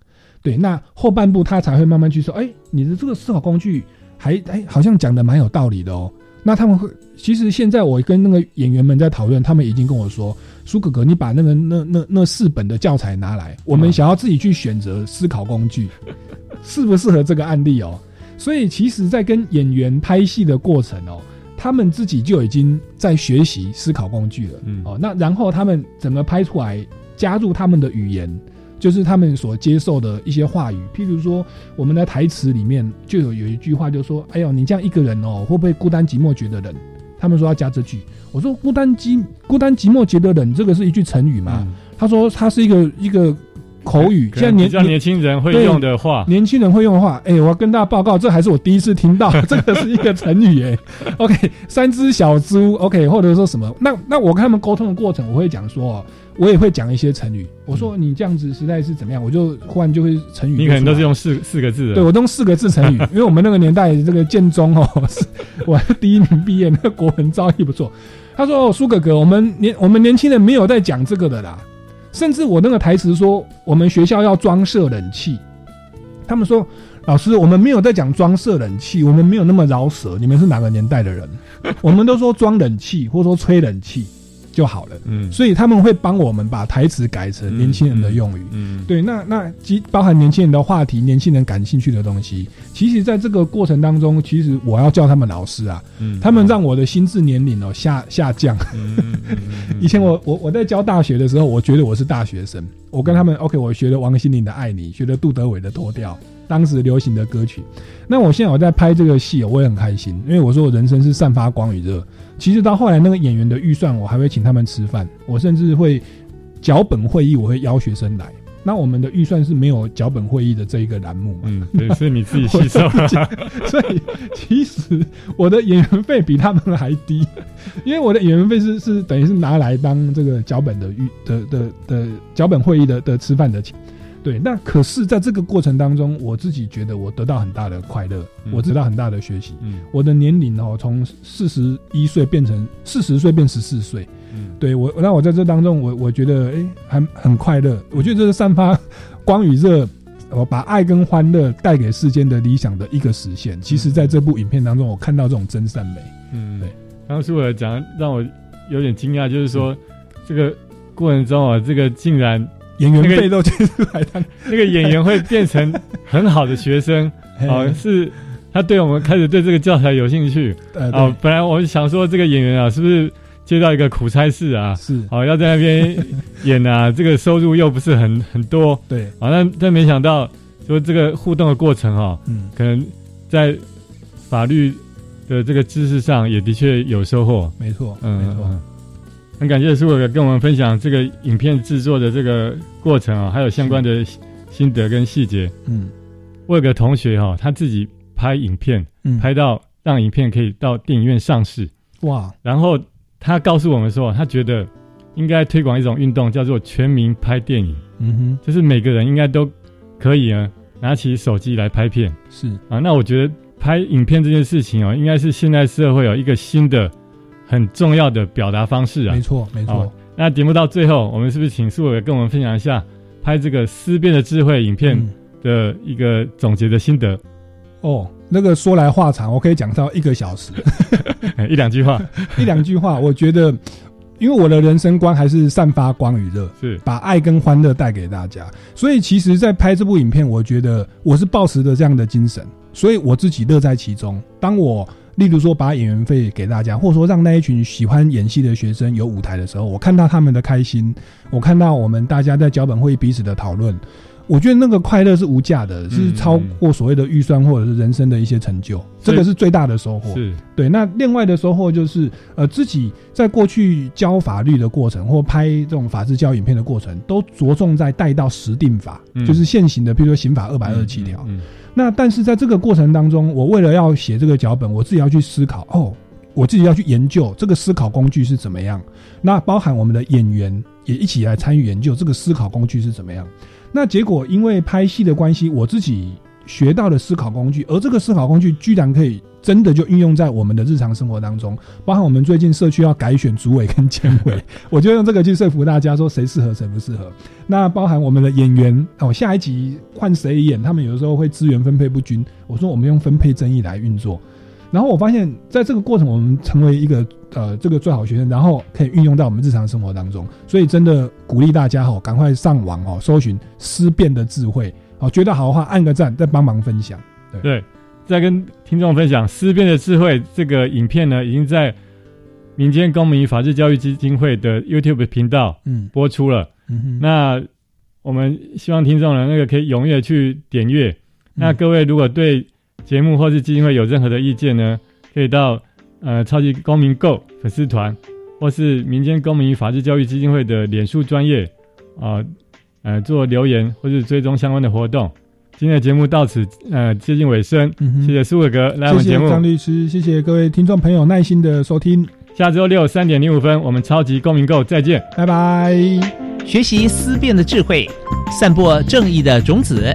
对，那后半部他才会慢慢去说，哎，你的这个思考工具还哎，好像讲的蛮有道理的哦。那他们会，其实现在我跟那个演员们在讨论，他们已经跟我说：“苏哥哥，你把那个那那那四本的教材拿来，我们想要自己去选择思考工具，[laughs] 适不适合这个案例哦？”所以，其实，在跟演员拍戏的过程哦，他们自己就已经在学习思考工具了。嗯，哦，那然后他们怎么拍出来，加入他们的语言。就是他们所接受的一些话语，譬如说，我们的台词里面就有有一句话，就说：“哎呦，你这样一个人哦，会不会孤单寂寞觉得冷？”他们说要加这句，我说“孤单寂孤单寂寞觉得冷”，这个是一句成语嘛？他说他是一个一个口语，现在年年轻人会用的话，年轻人会用的话。哎，我要跟大家报告，这还是我第一次听到，[laughs] 这个是一个成语哎。OK，三只小猪，OK，或者说什么？那那我跟他们沟通的过程，我会讲说。我也会讲一些成语。我说你这样子实在是怎么样？我就忽然就会成语。你可能都是用四四个字的。对我都用四个字成语，[laughs] 因为我们那个年代这个建中哦，[laughs] 我是第一名毕业，那个国文造诣不错。他说：“苏哥哥，我们年我们年轻人没有在讲这个的啦。甚至我那个台词说，我们学校要装设冷气。他们说，老师，我们没有在讲装设冷气，我们没有那么饶舌。你们是哪个年代的人？我们都说装冷气，或者说吹冷气。”就好了，嗯，所以他们会帮我们把台词改成年轻人的用语，嗯，对，那那即包含年轻人的话题，年轻人感兴趣的东西，其实在这个过程当中，其实我要叫他们老师啊，嗯，他们让我的心智年龄哦下下降，[laughs] 以前我我我在教大学的时候，我觉得我是大学生，我跟他们 OK，我学了王心凌的《爱你》，学了杜德伟的《脱掉》。当时流行的歌曲，那我现在我在拍这个戏，我也很开心，因为我说我人生是散发光与热。其实到后来那个演员的预算，我还会请他们吃饭，我甚至会脚本会议，我会邀学生来，那我们的预算是没有脚本会议的这一个栏目嘛？嗯，对，是你自己吸收。[laughs] 所以其实我的演员费比他们还低，因为我的演员费是是等于是拿来当这个脚本的预的的的脚本会议的的吃饭的钱。对，那可是在这个过程当中，我自己觉得我得到很大的快乐，我得到很大的学习。嗯，我的年龄哦，从四十一岁变成四十岁变十四岁。嗯，对我，那我在这当中，我我觉得哎，很很快乐。我觉得这是散发光与热，我把爱跟欢乐带给世间的理想的一个实现。其实，在这部影片当中，我看到这种真善美。嗯，对。当时我讲让我有点惊讶，就是说这个过程中啊，这个竟然。演员费都捐出来，他那个演员会变成很好的学生 [laughs] 哦，是他对我们开始对这个教材有兴趣哦。本来我想说这个演员啊，是不是接到一个苦差事啊？是哦，要在那边演啊，这个收入又不是很很多。对，啊，但但没想到说这个互动的过程啊，嗯，可能在法律的这个知识上也的确有收获。没错，嗯，没错。很感谢苏伟跟我们分享这个影片制作的这个过程啊，还有相关的心得跟细节。嗯，我有个同学哈，他自己拍影片，拍到让影片可以到电影院上市。哇！然后他告诉我们说，他觉得应该推广一种运动，叫做全民拍电影。嗯哼，就是每个人应该都可以啊，拿起手机来拍片。是啊，那我觉得拍影片这件事情哦，应该是现在社会有一个新的。很重要的表达方式啊，没错没错。那节目到最后，我们是不是请苏伟跟我们分享一下拍这个思辨的智慧影片的一个总结的心得？哦，那个说来话长，我可以讲到一个小时，[laughs] 一两句话，[laughs] 一两句话。我觉得，因为我的人生观还是散发光与热，是把爱跟欢乐带给大家。所以，其实，在拍这部影片，我觉得我是抱持着这样的精神，所以我自己乐在其中。当我例如说，把演员费给大家，或者说让那一群喜欢演戏的学生有舞台的时候，我看到他们的开心，我看到我们大家在脚本会彼此的讨论，我觉得那个快乐是无价的，是超过所谓的预算或者是人生的一些成就，这个是最大的收获。是对。那另外的收获就是，呃，自己在过去教法律的过程或拍这种法治教影片的过程，都着重在带到实定法，就是现行的，比如说刑法二百二十七条。那但是在这个过程当中，我为了要写这个脚本，我自己要去思考哦，我自己要去研究这个思考工具是怎么样。那包含我们的演员也一起来参与研究这个思考工具是怎么样。那结果因为拍戏的关系，我自己学到了思考工具，而这个思考工具居然可以。真的就运用在我们的日常生活当中，包含我们最近社区要改选主委跟监委，[laughs] 我就用这个去说服大家说谁适合谁不适合。那包含我们的演员哦，下一集换谁演，他们有的时候会资源分配不均，我说我们用分配争议来运作。然后我发现在这个过程，我们成为一个呃这个最好学生，然后可以运用到我们日常生活当中。所以真的鼓励大家哦，赶快上网哦，搜寻思辨的智慧哦，觉得好的话按个赞，再帮忙分享。对。再跟听众分享《思辨的智慧》这个影片呢，已经在民间公民与法治教育基金会的 YouTube 频道嗯播出了。嗯那我们希望听众呢，那个可以踊跃去点阅。那各位如果对节目或是基金会有任何的意见呢，可以到呃超级公民购粉丝团，或是民间公民与法治教育基金会的脸书专业啊呃做留言，或是追踪相关的活动。今天的节目到此呃接近尾声，谢谢苏伟哥来我们节目，张律师，谢谢各位听众朋友耐心的收听。下周六三点零五分，我们超级公民购再见，拜拜。学习思辨的智慧，散播正义的种子。